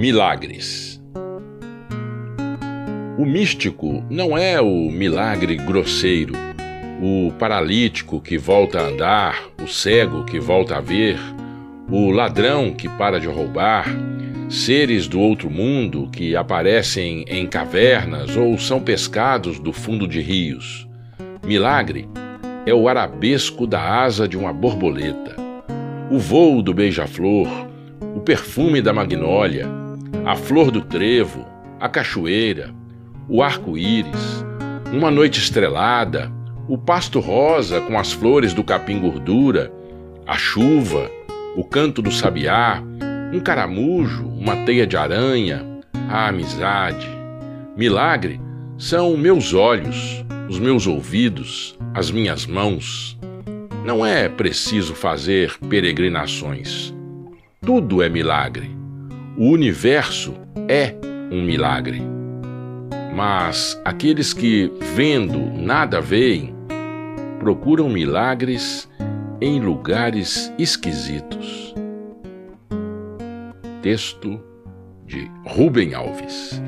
Milagres. O místico não é o milagre grosseiro, o paralítico que volta a andar, o cego que volta a ver, o ladrão que para de roubar, seres do outro mundo que aparecem em cavernas ou são pescados do fundo de rios. Milagre é o arabesco da asa de uma borboleta, o vôo do beija-flor, o perfume da magnólia, a flor do trevo, a cachoeira, o arco-íris, uma noite estrelada, o pasto rosa com as flores do capim gordura, a chuva, o canto do sabiá, um caramujo, uma teia de aranha, a amizade. Milagre são meus olhos, os meus ouvidos, as minhas mãos. Não é preciso fazer peregrinações. Tudo é milagre. O universo é um milagre. Mas aqueles que, vendo, nada veem, procuram milagres em lugares esquisitos. Texto de Rubem Alves.